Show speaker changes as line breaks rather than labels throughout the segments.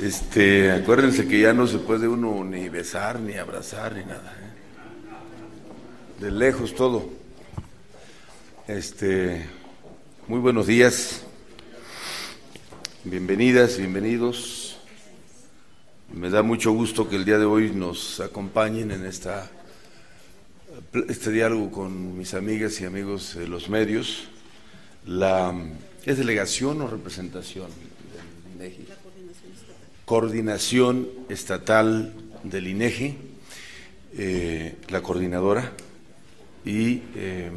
Este, acuérdense que ya no se puede uno ni besar, ni abrazar, ni nada. ¿eh? De lejos todo. Este, muy buenos días. Bienvenidas, bienvenidos. Me da mucho gusto que el día de hoy nos acompañen en esta este diálogo con mis amigas y amigos de los medios. La, ¿Es delegación o representación del INEGI? Coordinación Estatal del INEGI, eh, la coordinadora y eh,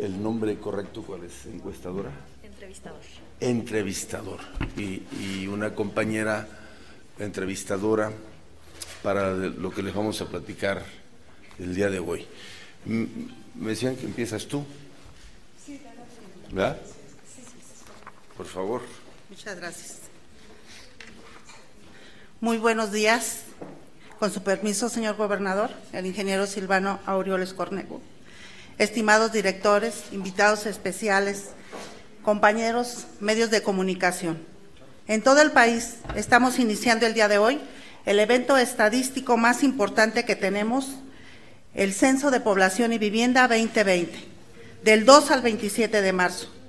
el, nombre correcto, ¿cuál es? ¿Encuestadora?
Entrevistador.
Entrevistador. Y, y una compañera entrevistadora para lo que les vamos a platicar el día de hoy. Me decían que empiezas tú. Sí, ¿verdad? Por favor.
Muchas gracias. Muy buenos días. Con su permiso, señor gobernador, el ingeniero Silvano Aureoles Cornego. Estimados directores, invitados especiales, compañeros, medios de comunicación. En todo el país estamos iniciando el día de hoy el evento estadístico más importante que tenemos el Censo de Población y Vivienda 2020, del 2 al 27 de marzo.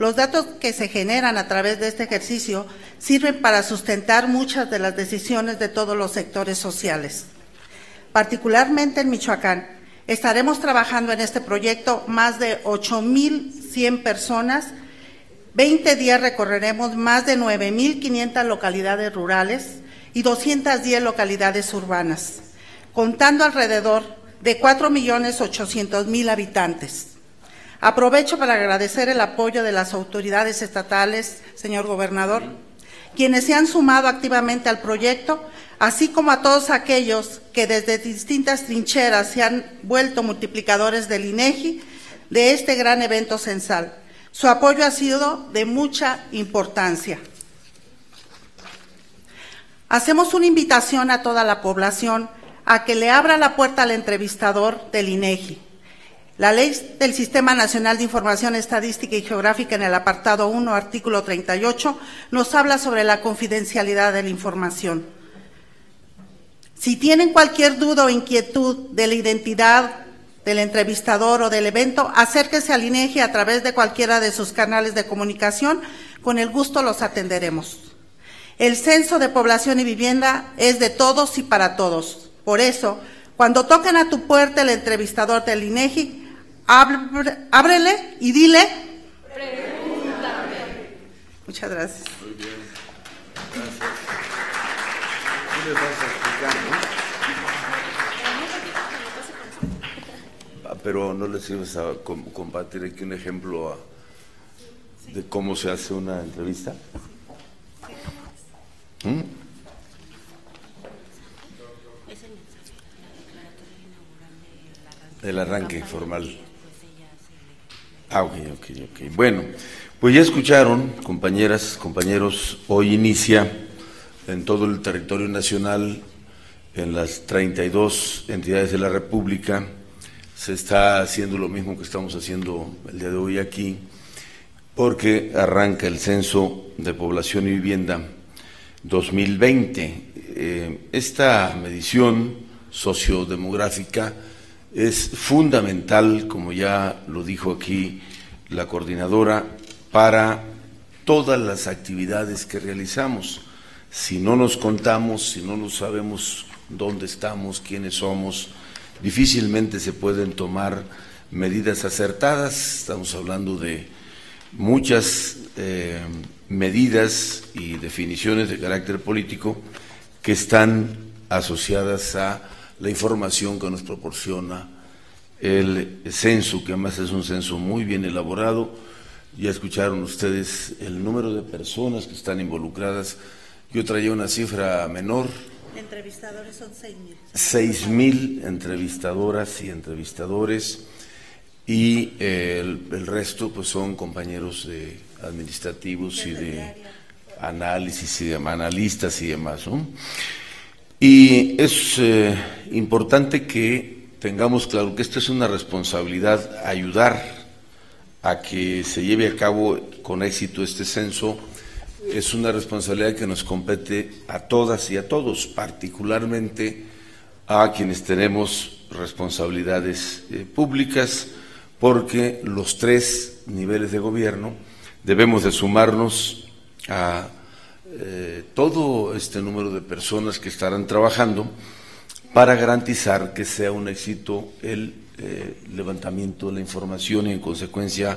Los datos que se generan a través de este ejercicio sirven para sustentar muchas de las decisiones de todos los sectores sociales. Particularmente en Michoacán, estaremos trabajando en este proyecto más de 8.100 personas. 20 días recorreremos más de 9.500 localidades rurales y 210 localidades urbanas, contando alrededor de 4.800.000 habitantes. Aprovecho para agradecer el apoyo de las autoridades estatales, señor gobernador, quienes se han sumado activamente al proyecto, así como a todos aquellos que desde distintas trincheras se han vuelto multiplicadores del INEGI de este gran evento censal. Su apoyo ha sido de mucha importancia. Hacemos una invitación a toda la población a que le abra la puerta al entrevistador del INEGI. La ley del Sistema Nacional de Información Estadística y Geográfica en el apartado 1, artículo 38, nos habla sobre la confidencialidad de la información. Si tienen cualquier duda o inquietud de la identidad del entrevistador o del evento, acérquese al INEGI a través de cualquiera de sus canales de comunicación. Con el gusto los atenderemos. El censo de población y vivienda es de todos y para todos. Por eso, cuando toquen a tu puerta el entrevistador del INEGI, ábrele y dile.
Pregúntame.
Muchas gracias.
Muy bien. Gracias. ¿Qué les vas a explicar, no? Ah, pero no les ibas a compartir aquí un ejemplo de cómo se hace una entrevista. ¿Mm? El arranque formal. Ah, ok, ok, ok. Bueno, pues ya escucharon, compañeras, compañeros, hoy inicia en todo el territorio nacional, en las 32 entidades de la República, se está haciendo lo mismo que estamos haciendo el día de hoy aquí, porque arranca el censo de población y vivienda 2020. Eh, esta medición sociodemográfica es fundamental, como ya lo dijo aquí la coordinadora, para todas las actividades que realizamos. Si no nos contamos, si no nos sabemos dónde estamos, quiénes somos, difícilmente se pueden tomar medidas acertadas. Estamos hablando de muchas eh, medidas y definiciones de carácter político que están asociadas a la información que nos proporciona el censo, que además es un censo muy bien elaborado. Ya escucharon ustedes el número de personas que están involucradas. Yo traía una cifra menor.
Entrevistadores son 6.000.
Seis mil entrevistadoras y entrevistadores y eh, el, resto pues son compañeros de administrativos y de análisis y de analistas y demás. ¿no? Y es eh, importante que tengamos claro que esto es una responsabilidad, ayudar a que se lleve a cabo con éxito este censo, es una responsabilidad que nos compete a todas y a todos, particularmente a quienes tenemos responsabilidades eh, públicas, porque los tres niveles de gobierno debemos de sumarnos a eh, todo este número de personas que estarán trabajando para garantizar que sea un éxito el eh, levantamiento de la información y en consecuencia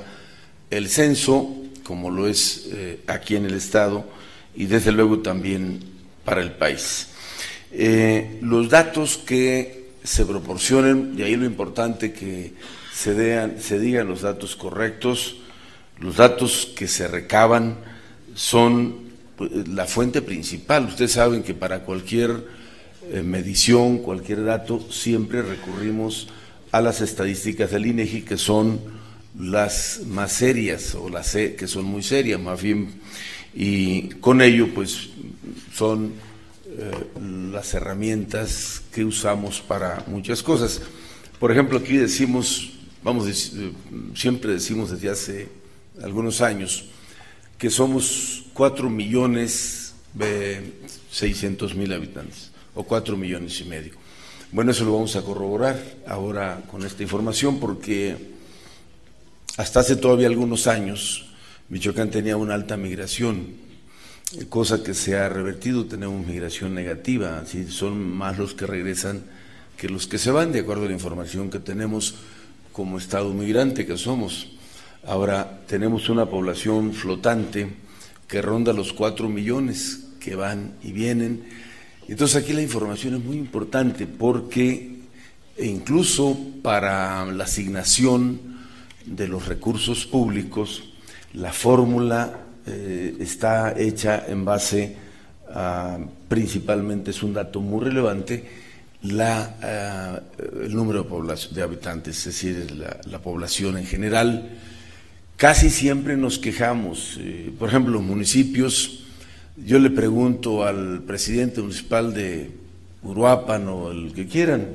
el censo, como lo es eh, aquí en el Estado y desde luego también para el país. los datos que se proporcionen, y ahí lo importante que se, se digan los datos correctos, los datos que se recaban son la fuente principal. Ustedes saben que para cualquier eh, medición, cualquier dato, siempre recurrimos a las estadísticas del INEGI que son las más serias o las que son muy serias, más bien, y con ello, pues, son eh, las herramientas que usamos para muchas cosas. Por ejemplo, aquí decimos, vamos, eh, siempre decimos desde hace algunos años, que somos cuatro millones seiscientos mil habitantes, o cuatro millones y medio. Bueno, eso lo vamos a corroborar ahora con esta información, porque hasta hace todavía algunos años Michoacán tenía una alta migración, cosa que se ha revertido, tenemos migración negativa, así son más los que regresan que los que se van, de acuerdo a la información que tenemos como Estado migrante que somos. Ahora tenemos una población flotante que ronda los cuatro millones que van y vienen. Entonces aquí la información es muy importante porque incluso para la asignación de los recursos públicos, la fórmula eh, está hecha en base a, principalmente es un dato muy relevante, la, eh, el número de, habitantes, es decir, la población en general Casi siempre nos quejamos. Eh, por ejemplo, los municipios, yo le pregunto al presidente municipal de Uruapan o el que quieran,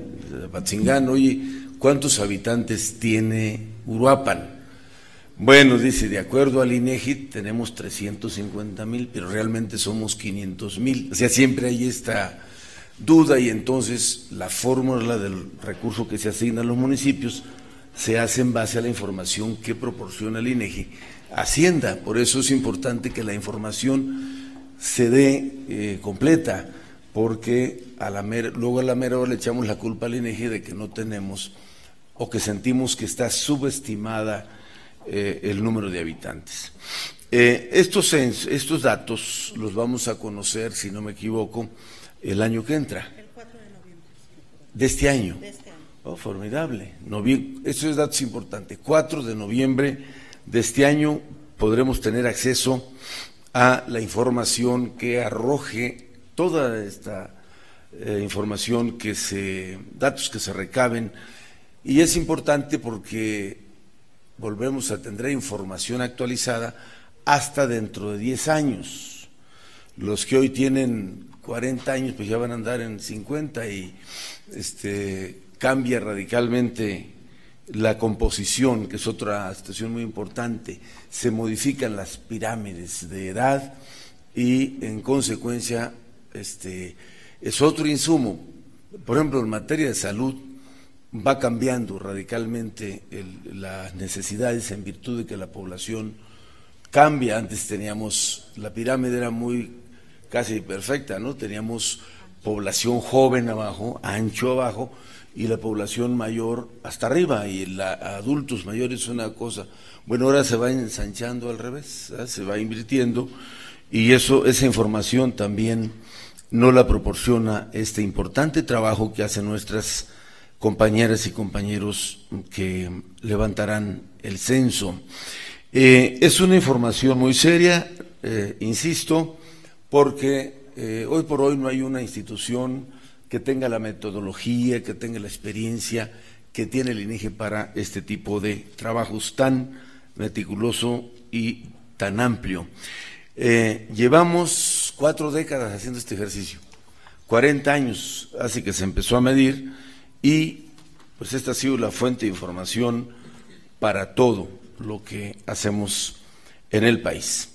Patzingán, oye, ¿cuántos habitantes tiene Uruapan? Bueno, dice, de acuerdo al INEGI tenemos 350 mil, pero realmente somos 500 mil. O sea, siempre hay esta duda y entonces la fórmula del recurso que se asigna a los municipios se hace en base a la información que proporciona el INEGI Hacienda. Por eso es importante que la información se dé eh, completa, porque a la luego a la mera hora le echamos la culpa al INEGI de que no tenemos o que sentimos que está subestimada eh, el número de habitantes. Eh, estos, estos datos los vamos a conocer, si no me equivoco, el año que entra. El 4 de noviembre. De este año. De este Oh, formidable. eso es datos importante. 4 de noviembre de este año podremos tener acceso a la información que arroje toda esta eh, información que se, datos que se recaben. Y es importante porque volvemos a tener información actualizada hasta dentro de 10 años. Los que hoy tienen 40 años, pues ya van a andar en 50 y este cambia radicalmente la composición, que es otra situación muy importante, se modifican las pirámides de edad y en consecuencia este, es otro insumo. Por ejemplo, en materia de salud va cambiando radicalmente las necesidades en virtud de que la población cambia. Antes teníamos, la pirámide era muy casi perfecta, ¿no? Teníamos población joven abajo, ancho abajo, y la población mayor hasta arriba y la, adultos mayores una cosa. Bueno, ahora se va ensanchando al revés, se va invirtiendo y eso esa información también no la proporciona este importante trabajo que hacen nuestras compañeras y compañeros que levantarán el censo. Eh, es una información muy seria, eh, insisto, porque eh, hoy por hoy no hay una institución que tenga la metodología, que tenga la experiencia que tiene el INEGE para este tipo de trabajos tan meticuloso y tan amplio. Eh, llevamos cuatro décadas haciendo este ejercicio, 40 años hace que se empezó a medir y pues esta ha sido la fuente de información para todo lo que hacemos en el país.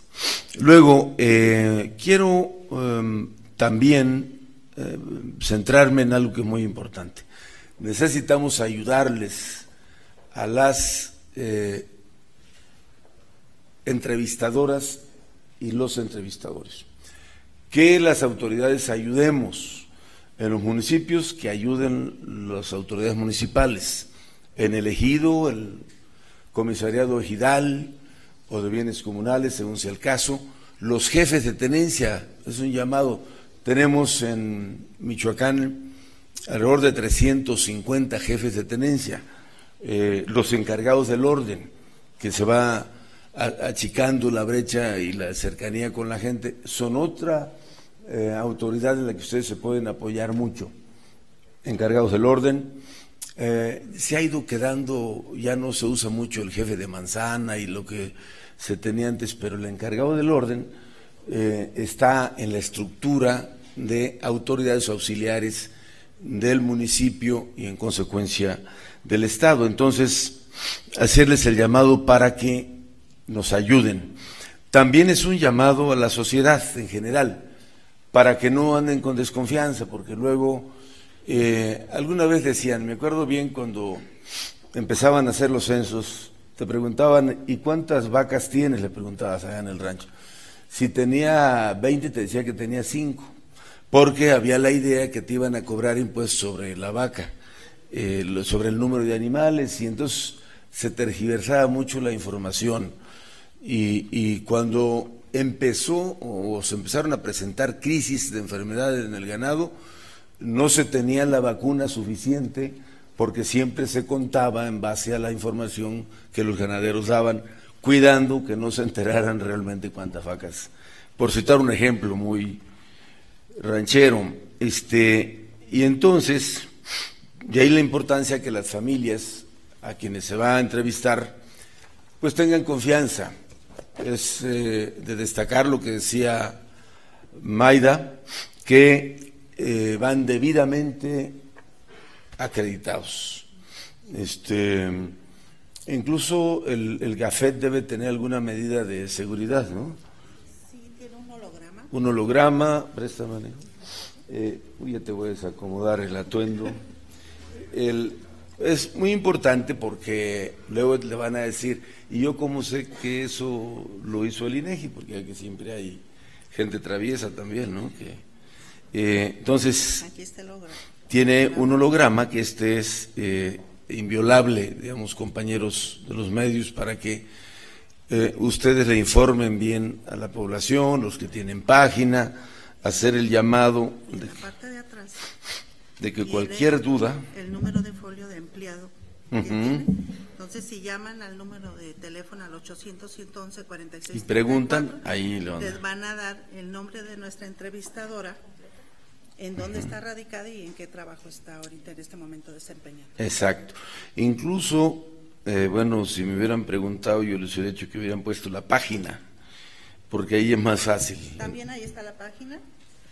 Luego, eh, quiero em, también eh, centrarme en algo que es muy importante. Necesitamos ayudarles a las eh, entrevistadoras y los entrevistadores. Que las autoridades ayudemos en los municipios, que ayuden las autoridades municipales. En el ejido, el comisariado ejidal o de bienes comunales, según sea el caso, los jefes de tenencia, es un llamado. Tenemos en Michoacán alrededor de 350 jefes de tenencia, eh, los encargados del orden, que se va achicando la brecha y la cercanía con la gente, son otra eh, autoridad en la que ustedes se pueden apoyar mucho. Encargados del orden, eh, se ha ido quedando, ya no se usa mucho el jefe de manzana y lo que se tenía antes, pero el encargado del orden eh, está en la estructura de autoridades auxiliares del municipio y en consecuencia del Estado. Entonces, hacerles el llamado para que nos ayuden. También es un llamado a la sociedad en general, para que no anden con desconfianza, porque luego, eh, alguna vez decían, me acuerdo bien cuando empezaban a hacer los censos, te preguntaban, ¿y cuántas vacas tienes? Le preguntabas allá en el rancho. Si tenía 20, te decía que tenía 5, porque había la idea que te iban a cobrar impuestos sobre la vaca, eh, sobre el número de animales, y entonces se tergiversaba mucho la información. Y, cuando empezó o se empezaron a presentar crisis de enfermedades en el ganado, no se tenía la vacuna suficiente porque siempre se contaba en base a la información que los ganaderos daban, cuidando que no se enteraran realmente cuántas vacas. Por citar un ejemplo muy ranchero, este, y entonces, de ahí la importancia que las familias a quienes se va a entrevistar, pues tengan confianza es eh, de destacar lo que decía Maida, que eh, van debidamente acreditados. Este, incluso el, el, GAFET debe tener alguna medida de seguridad, ¿no?
Sí, tiene un holograma.
Un holograma, préstame. Eh, ya te voy a desacomodar el atuendo. El, es muy importante porque luego le van a decir, ¿y yo cómo sé que eso lo hizo el INEGI? Porque aquí siempre hay gente traviesa también, ¿no? Que, eh, entonces, tiene un holograma que este es eh, inviolable, digamos, compañeros de los medios, para que eh, ustedes le informen bien a la población, los que tienen página, hacer el llamado.
De, parte de atrás
de que cualquier duda...
El número de folio de empleado. Entonces, si llaman al número de teléfono al 800-111-46...
Y preguntan, ahí lo
Les van a dar el nombre de nuestra entrevistadora, en dónde está radicada y en qué trabajo está ahorita en este momento desempeñando.
Exacto. Incluso, eh, bueno, si me hubieran preguntado, yo les hubiera dicho que hubieran puesto la página, porque ahí es más fácil.
¿También ahí está la página?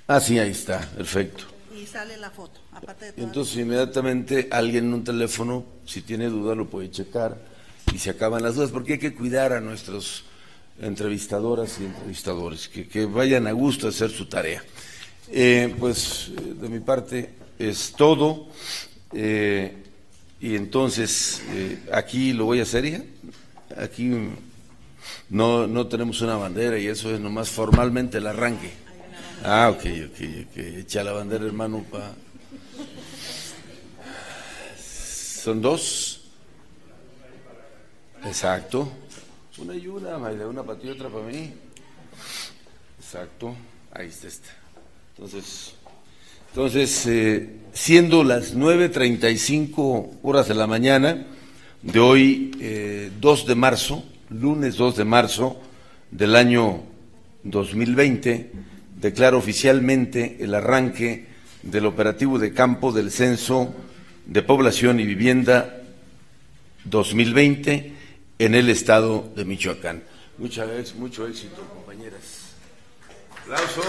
Ah, sí, ahí está, perfecto
y sale la foto. Aparte
de Entonces, inmediatamente alguien en un teléfono, si tiene duda, lo puede checar y se acaban las dudas, porque hay que cuidar a nuestros entrevistadoras y entrevistadores, que, vayan a gusto a hacer su tarea. Eh, pues de mi parte es todo. Eh, y entonces, eh, aquí lo voy a hacer. Aquí no, no tenemos una bandera y eso es nomás formalmente el arranque. Ah, ok, ok, ok. Echa la bandera, hermano, pa. Son dos. Exacto. Una y una, una para ti otra para mí. Exacto. Ahí está. Entonces, entonces eh, siendo las 9.35 horas de la mañana de hoy, eh, 2 de marzo, lunes 2 de marzo del año 2020, declara oficialmente el arranque del operativo de campo del Censo de Población y Vivienda 2020 en el estado de Michoacán. Muchas gracias, mucho éxito, compañeras. Aplauso.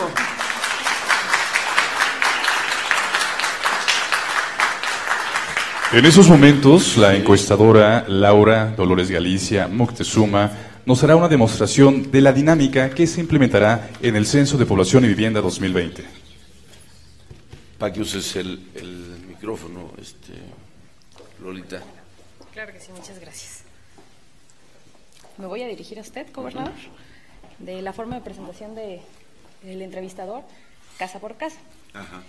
En esos momentos, la encuestadora Laura Dolores Galicia Moctezuma nos hará una demostración de la dinámica que se implementará en el Censo de Población y Vivienda 2020.
Para que uses el, el micrófono, este, Lolita.
Claro que sí, muchas gracias. Me voy a dirigir a usted, gobernador, de la forma de presentación de, del entrevistador, casa por casa.
Ajá.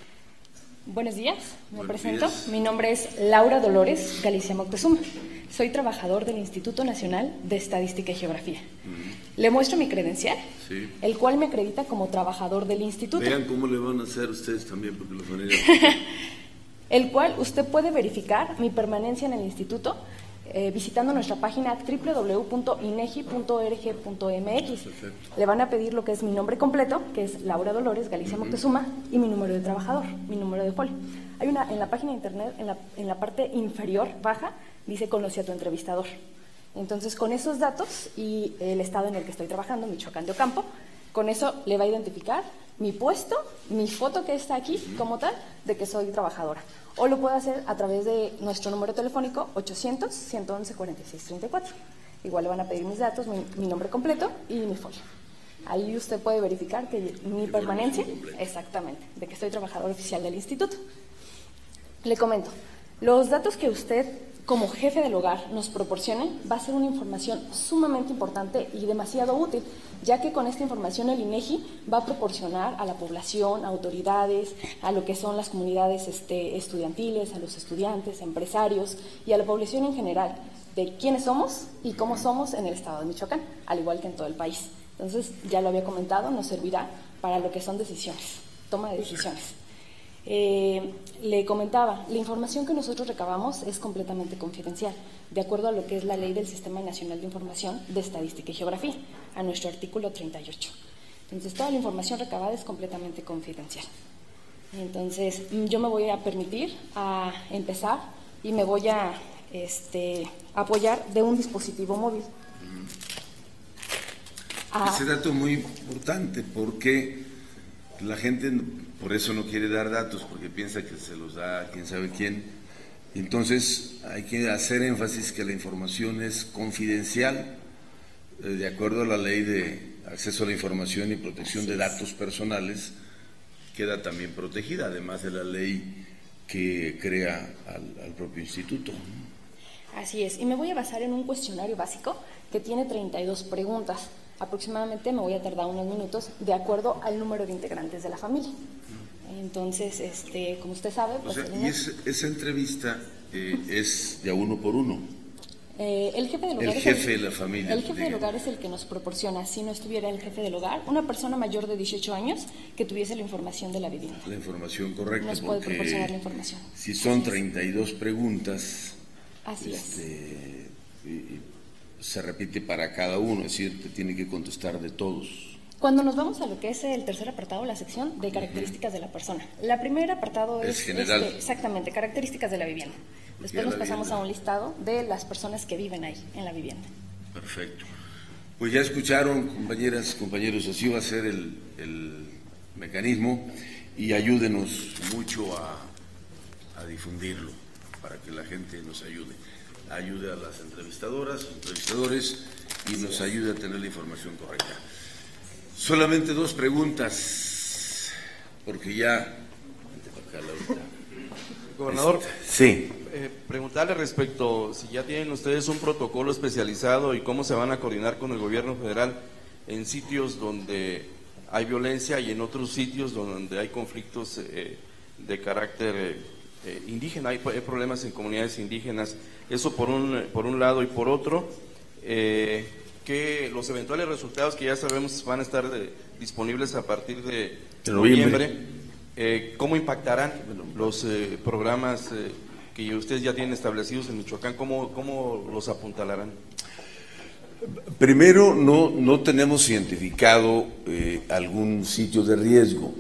Buenos días, me
Buenos
presento.
días.
Mi nombre es Laura Dolores Galicia Moctezuma. Soy trabajador del Instituto Nacional de Estadística y Geografía. Le muestro mi credencial,
Sí.
el cual me acredita como trabajador del instituto.
Vean cómo le van a hacer ustedes también, porque los van a ir a-
el cual usted puede verificar mi permanencia en el instituto eh, visitando nuestra página www.inegi.org.mx. Le van a pedir lo que es mi nombre completo, que es Laura Dolores Galicia Moctezuma, y mi número de trabajador, mi número de folio. Hay una en la página de internet, en la, en la parte inferior baja, dice conoce a tu entrevistador. Entonces, con esos datos y el estado en el que estoy trabajando, Michoacán de Ocampo, con eso le va a identificar mi puesto, mi foto que está aquí como tal, de que soy trabajadora. O lo puede hacer a través de nuestro número telefónico 800-111-4634. Igual le van a pedir mis datos, mi, mi nombre completo y mi folio. Ahí usted puede verificar que mi permanencia, exactamente, de que soy trabajador oficial del instituto. Le comento, los datos que usted como jefe del hogar nos proporcione va a ser una información sumamente importante y demasiado útil, ya que con esta información el INEGI va a proporcionar a la población, a autoridades, a lo que son las comunidades este, estudiantiles, a los estudiantes, empresarios y a la población en general de quiénes somos y cómo somos en el estado de Michoacán, al igual que en todo el país. Entonces, ya lo había comentado, nos servirá para lo que son decisiones, toma de decisiones. Eh, le comentaba, la información que nosotros recabamos es completamente confidencial, de acuerdo a lo que es la ley del Sistema Nacional de Información de Estadística y Geografía, a nuestro artículo 38. Entonces, toda la información recabada es completamente confidencial. Entonces, mm, yo me voy a permitir a empezar y me voy a este, apoyar de un dispositivo móvil. Ah,
Ese dato es muy importante porque la gente por eso no quiere dar datos, porque piensa que se los da quién sabe quién. Entonces hay que hacer énfasis que la información es confidencial, eh, de acuerdo a la ley de acceso a la información y protección de datos personales, queda también protegida, además de la ley que crea al, al propio instituto.
Así es, y me voy a basar en un cuestionario básico que tiene 32 preguntas. Aproximadamente me voy a tardar unos minutos de acuerdo al número de integrantes de la familia. Entonces, este, como usted sabe,
O
pues,
sea,
el
y es- esa entrevista eh, es de a uno por uno.
Eh, el jefe del
El
hogar es
jefe de la familia,
El jefe del hogar es el que nos proporciona, si no estuviera el jefe del hogar, una persona mayor de 18 años que tuviese la información de la vivienda.
la información correcta.
Nos puede proporcionar la información.
Si son 32 preguntas,
Así es.
este, y- y se repite para cada uno, es decir, te tiene que contestar de todos.
Cuando nos vamos a lo que es el tercer apartado, la sección de características de la persona. La primera apartado
Es
es,
general.
este, exactamente características de la vivienda. Después nos pasamos
vivienda.
a un listado de las personas que viven ahí en la vivienda.
Perfecto. Pues ya escucharon, compañeras, compañeros, así va a ser el, el mecanismo y ayúdenos mucho a, a difundirlo para que la gente nos ayude. Ayude a las entrevistadoras, entrevistadores y nos ayude a tener la información correcta. Solamente dos preguntas, porque ya...
Gobernador,
Sí.
eh, preguntarle respecto si ya tienen ustedes un protocolo especializado y cómo se van a coordinar con el gobierno federal en sitios donde hay violencia y en otros sitios donde hay conflictos eh, de carácter eh, eh, indígena, hay, hay problemas en comunidades indígenas. Eso por un, por un lado y por otro, eh, que los eventuales resultados que ya sabemos van a estar de- disponibles a partir de
De noviembre.
eh, ¿Cómo impactarán los eh, programas eh, que ustedes ya tienen establecidos en Michoacán? ¿Cómo, cómo los apuntalarán?
Primero, no, no tenemos identificado eh, algún sitio de riesgo.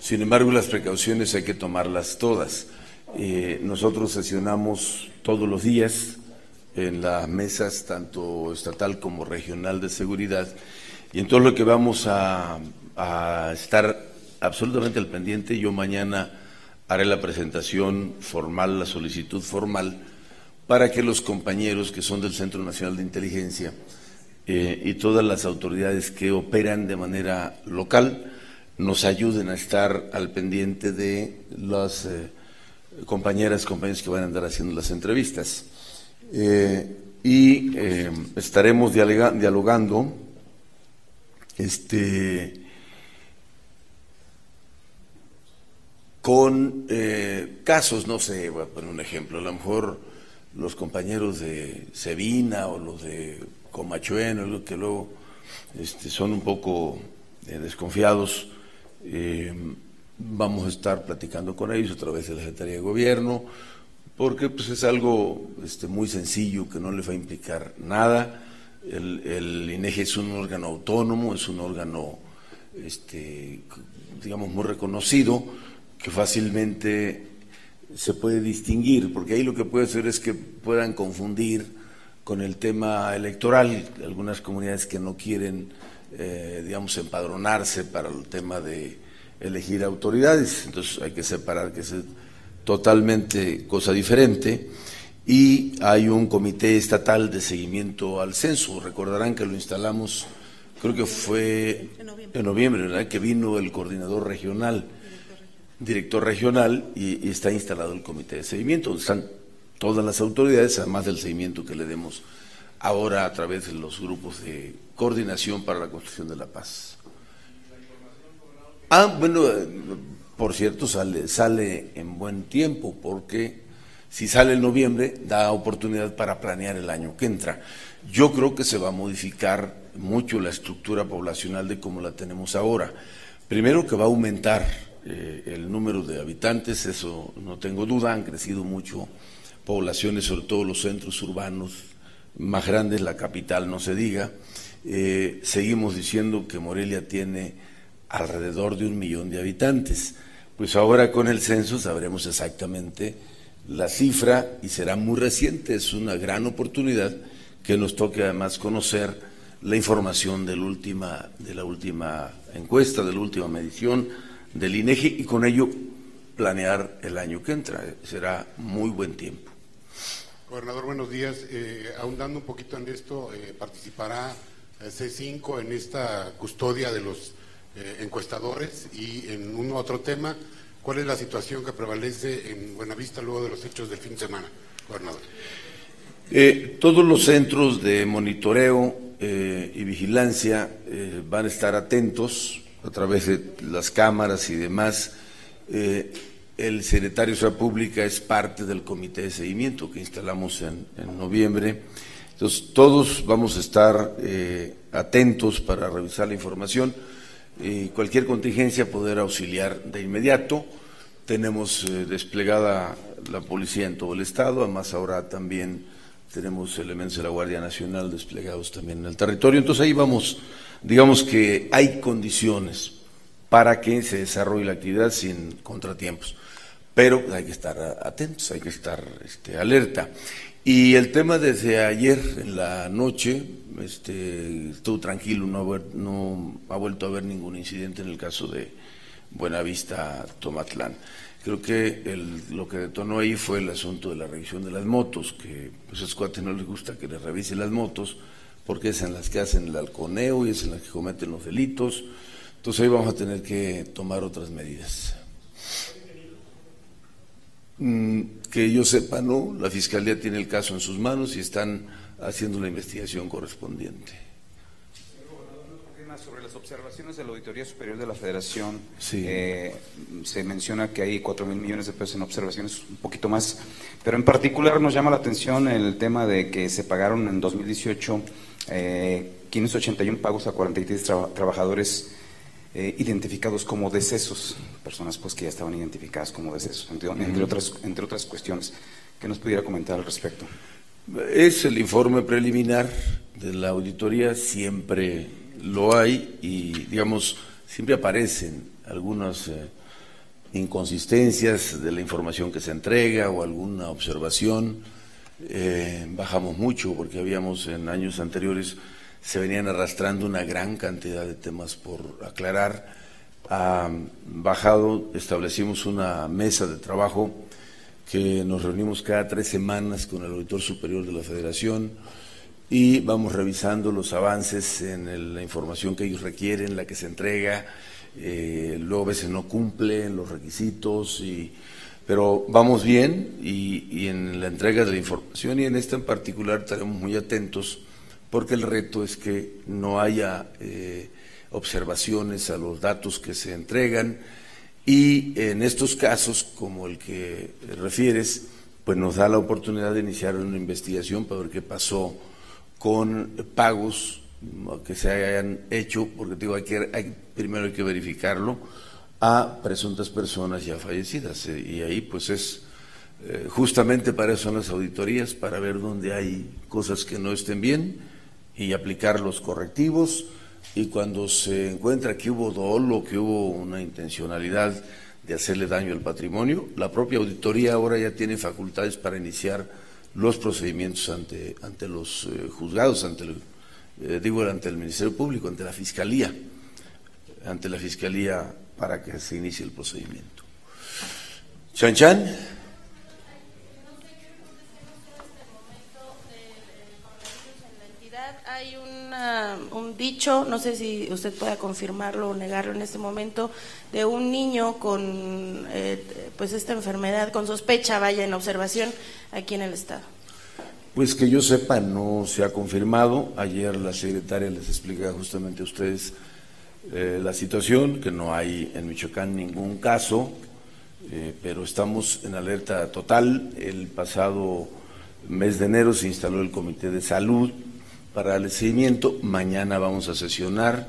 Sin embargo, las precauciones hay que tomarlas todas. Eh, nosotros sesionamos todos los días en las mesas, tanto estatal como regional de seguridad, y en todo lo que vamos a, a estar absolutamente al pendiente, yo mañana haré la presentación formal, la solicitud formal, para que los compañeros que son del Centro Nacional de Inteligencia eh, y todas las autoridades que operan de manera local nos ayuden a estar al pendiente de las eh, compañeras, compañeros que van a andar haciendo las entrevistas. Eh, y estaremos dialogando este, con casos, no sé, voy a poner un ejemplo, a lo mejor los compañeros de Sevina o los de Comachueno, que luego este, son un poco eh, desconfiados, eh, vamos a estar platicando con ellos a través de la Secretaría de Gobierno, porque pues, es algo este, muy sencillo que no les va a implicar nada. El, el INEGI es un órgano autónomo, es un órgano, este, digamos, muy reconocido, que fácilmente se puede distinguir, porque ahí lo que puede ser es que puedan confundir con el tema electoral, algunas comunidades que no quieren, eh, digamos, empadronarse para el tema de elegir autoridades, entonces hay que separar que es totalmente cosa diferente. Y hay un comité estatal de seguimiento al censo. Recordarán que lo instalamos, creo que fue en noviembre, ¿verdad? que vino el coordinador regional director regional y, está instalado el comité de seguimiento, donde están todas las autoridades, además del seguimiento que le demos ahora a través de los grupos de coordinación para la construcción de la paz. Ah, bueno, eh, por cierto, sale, en buen tiempo, porque si sale en noviembre, da oportunidad para planear el año que entra. Yo creo que se va a modificar mucho la estructura poblacional de como la tenemos ahora. Primero que va a aumentar eh, el número de habitantes, eso no tengo duda, han crecido mucho poblaciones, sobre todo los centros urbanos más grandes, la capital no se diga. Eh, seguimos diciendo que Morelia tiene alrededor de un millón de habitantes. Pues ahora con el censo sabremos exactamente la cifra y será muy reciente, es una gran oportunidad que nos toque además conocer la información de la última, de la última encuesta, de la última medición del INEGI y con ello planear el año que entra. Será muy buen tiempo.
Gobernador, buenos días. Eh, ahondando un poquito en esto, eh, participará eh, C5 en esta custodia de los eh, encuestadores y en un otro tema, ¿cuál es la situación que prevalece en Buenavista luego de los hechos del fin de semana, gobernador?
todos los centros de monitoreo y vigilancia van a estar atentos a través de las cámaras y demás. Eh, el secretario de Seguridad Pública es parte del comité de seguimiento que instalamos en, noviembre. Entonces, todos vamos a estar eh, atentos para revisar la información y cualquier contingencia poder auxiliar de inmediato. Tenemos eh, desplegada la policía en todo el estado, además ahora también tenemos elementos de la Guardia Nacional desplegados también en el territorio. Entonces ahí vamos digamos que hay condiciones para que se desarrolle la actividad sin contratiempos. Pero hay que estar atentos, hay que estar este, alerta. Y el tema desde ayer en la noche, este, estuvo tranquilo, no, no ha vuelto a haber ningún incidente en el caso de Buenavista Tomatlán. Creo que lo que detonó ahí fue el asunto de la revisión de las motos, que pues, a esos no les gusta que les revisen las motos, porque es en las que hacen el halconeo y es en las que cometen los delitos. Entonces ahí vamos a tener que tomar otras medidas. Mm, que yo sepa, no, la Fiscalía tiene el caso en sus manos y están haciendo la investigación correspondiente.
Sobre las observaciones de la Auditoría Superior de la Federación, eh, se menciona que hay 4 mil millones de pesos en observaciones, un poquito más, pero en particular nos llama la atención el tema de que se pagaron en 2018 eh, 581 pagos a 43 trabajadores eh, identificados como decesos, personas pues que ya estaban identificadas como decesos, entre, otras, entre otras cuestiones. que nos pudiera comentar al respecto?
Es el informe preliminar de la auditoría, siempre lo hay y, digamos, siempre aparecen algunas eh, inconsistencias de la información que se entrega o alguna observación eh, bajamos mucho porque habíamos en años anteriores se venían arrastrando una gran cantidad de temas por aclarar. Ha bajado, establecimos una mesa de trabajo que nos reunimos cada tres semanas con el auditor superior de la Federación y vamos revisando los avances en la información que ellos requieren, la que se entrega, eh, luego a veces no cumplen los requisitos, y, pero vamos bien y, en la entrega de la información y en esta en particular estaremos muy atentos porque el reto es que no haya eh, observaciones a los datos que se entregan y en estos casos, como el que refieres, pues nos da la oportunidad de iniciar una investigación para ver qué pasó con pagos que se hayan hecho, porque digo, hay que, primero hay que verificarlo, a presuntas personas ya fallecidas. Eh, y ahí pues es eh, justamente para eso son las auditorías, para ver dónde hay cosas que no estén bien y aplicar los correctivos. Y cuando se encuentra que hubo dolo, que hubo una intencionalidad de hacerle daño al patrimonio, la propia auditoría ahora ya tiene facultades para iniciar los procedimientos ante, ante los eh, juzgados, ante el, eh, digo, ante el Ministerio Público, ante la Fiscalía, ante la Fiscalía para que se inicie el procedimiento. Chan Chan.
Un dicho, no sé si usted pueda confirmarlo o negarlo en este momento, de un niño con eh, pues esta enfermedad, con sospecha, vaya en observación aquí en el Estado.
Pues que yo sepa, no se ha confirmado. Ayer la secretaria les explica justamente a ustedes eh, la situación, que no hay en Michoacán ningún caso, eh, pero estamos en alerta total. El pasado mes de enero se instaló el Comité de Salud para el seguimiento. Mañana vamos a sesionar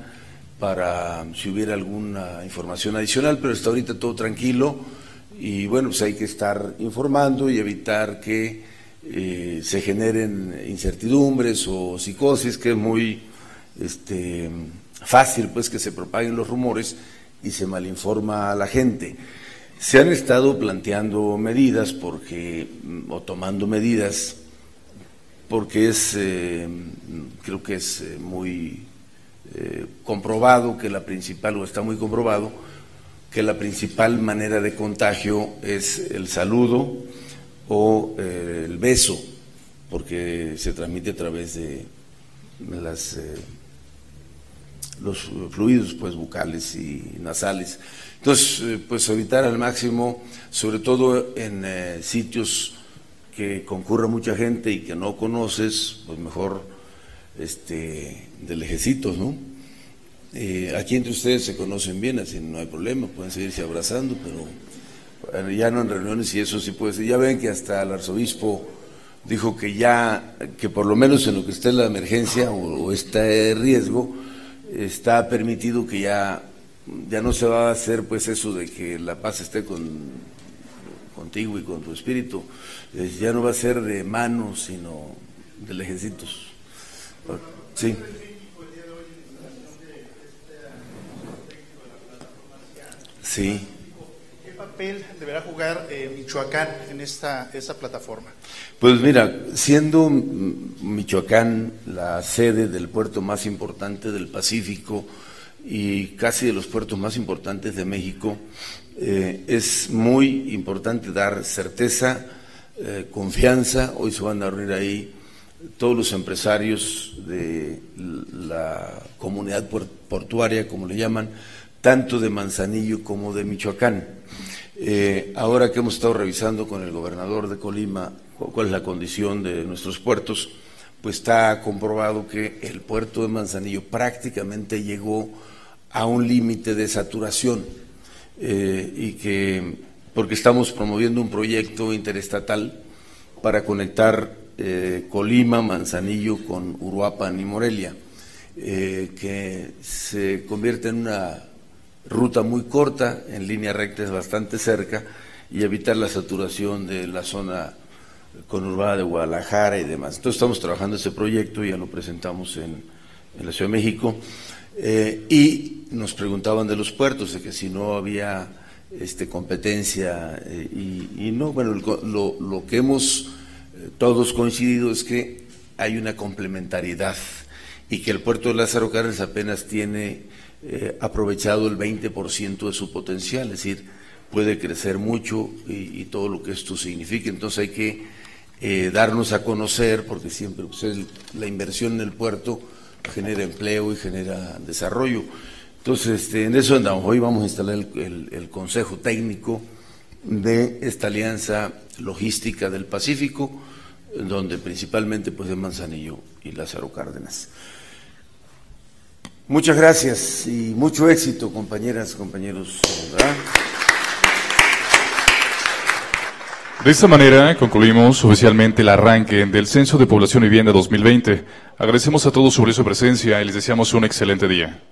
para si hubiera alguna información adicional, pero hasta ahorita todo tranquilo y bueno, pues hay que estar informando y evitar que eh, se generen incertidumbres o psicosis, que es muy este, fácil pues que se propaguen los rumores y se malinforma a la gente. Se han estado planteando medidas porque, o tomando medidas, porque es, eh, creo que es eh, muy comprobado que la principal, o está muy comprobado, que la principal manera de contagio es el saludo, o eh, el beso, porque se transmite a través de las, eh, los fluidos pues, bucales y nasales. Entonces, eh, pues evitar al máximo, sobre todo en sitios que concurra mucha gente y que no conoces, pues mejor este, de lejecitos, ¿no? aquí entre ustedes se conocen bien, así no hay problema, pueden seguirse abrazando, pero ya no en reuniones y eso sí puede ser. Ya ven que hasta el arzobispo dijo que ya, que por lo menos en lo que está en la emergencia o, está en riesgo, está permitido que ya, ya no se va a hacer pues eso de que la paz esté con, contigo y con tu espíritu. ya no va a ser de manos, sino de lejecitos. Sí. Sí
papel deberá jugar eh, Michoacán en esta, esta plataforma?
Pues mira, siendo Michoacán la sede del puerto más importante del Pacífico y casi de los puertos más importantes de México, eh, es muy importante dar certeza, eh, confianza. Hoy se van a reunir ahí todos los empresarios de la comunidad portuaria, como le llaman, tanto de Manzanillo como de Michoacán. Eh, ahora que hemos estado revisando con el gobernador de Colima cuál es la condición de nuestros puertos, pues está comprobado que el puerto de Manzanillo prácticamente llegó a un límite de saturación eh, y que porque estamos promoviendo un proyecto interestatal para conectar eh, Colima, Manzanillo con Uruapan y Morelia, que se convierte en una ruta muy corta, en línea recta es bastante cerca, y evitar la saturación de la zona conurbada de Guadalajara y demás. Entonces estamos trabajando ese proyecto, ya lo presentamos en, la Ciudad de México, eh, y nos preguntaban de los puertos, de que si no había este, competencia, eh, y, no, bueno, lo, lo que hemos eh, todos coincidido es que hay una complementariedad y que el puerto de Lázaro Cárdenas apenas tiene eh, aprovechado el 20% de su potencial, es decir, puede crecer mucho y, todo lo que esto significa. Entonces hay que darnos a conocer, porque siempre pues, la inversión en el puerto genera empleo y genera desarrollo. Entonces, este, en eso andamos. Hoy vamos a instalar el, Consejo Técnico de esta alianza logística del Pacífico, donde principalmente pues de Manzanillo y Lázaro Cárdenas. Muchas gracias y mucho éxito, compañeras, compañeros.
De esta manera concluimos oficialmente el arranque del Censo de Población y Vivienda 2020. Agradecemos a todos sobre su presencia y les deseamos un excelente día.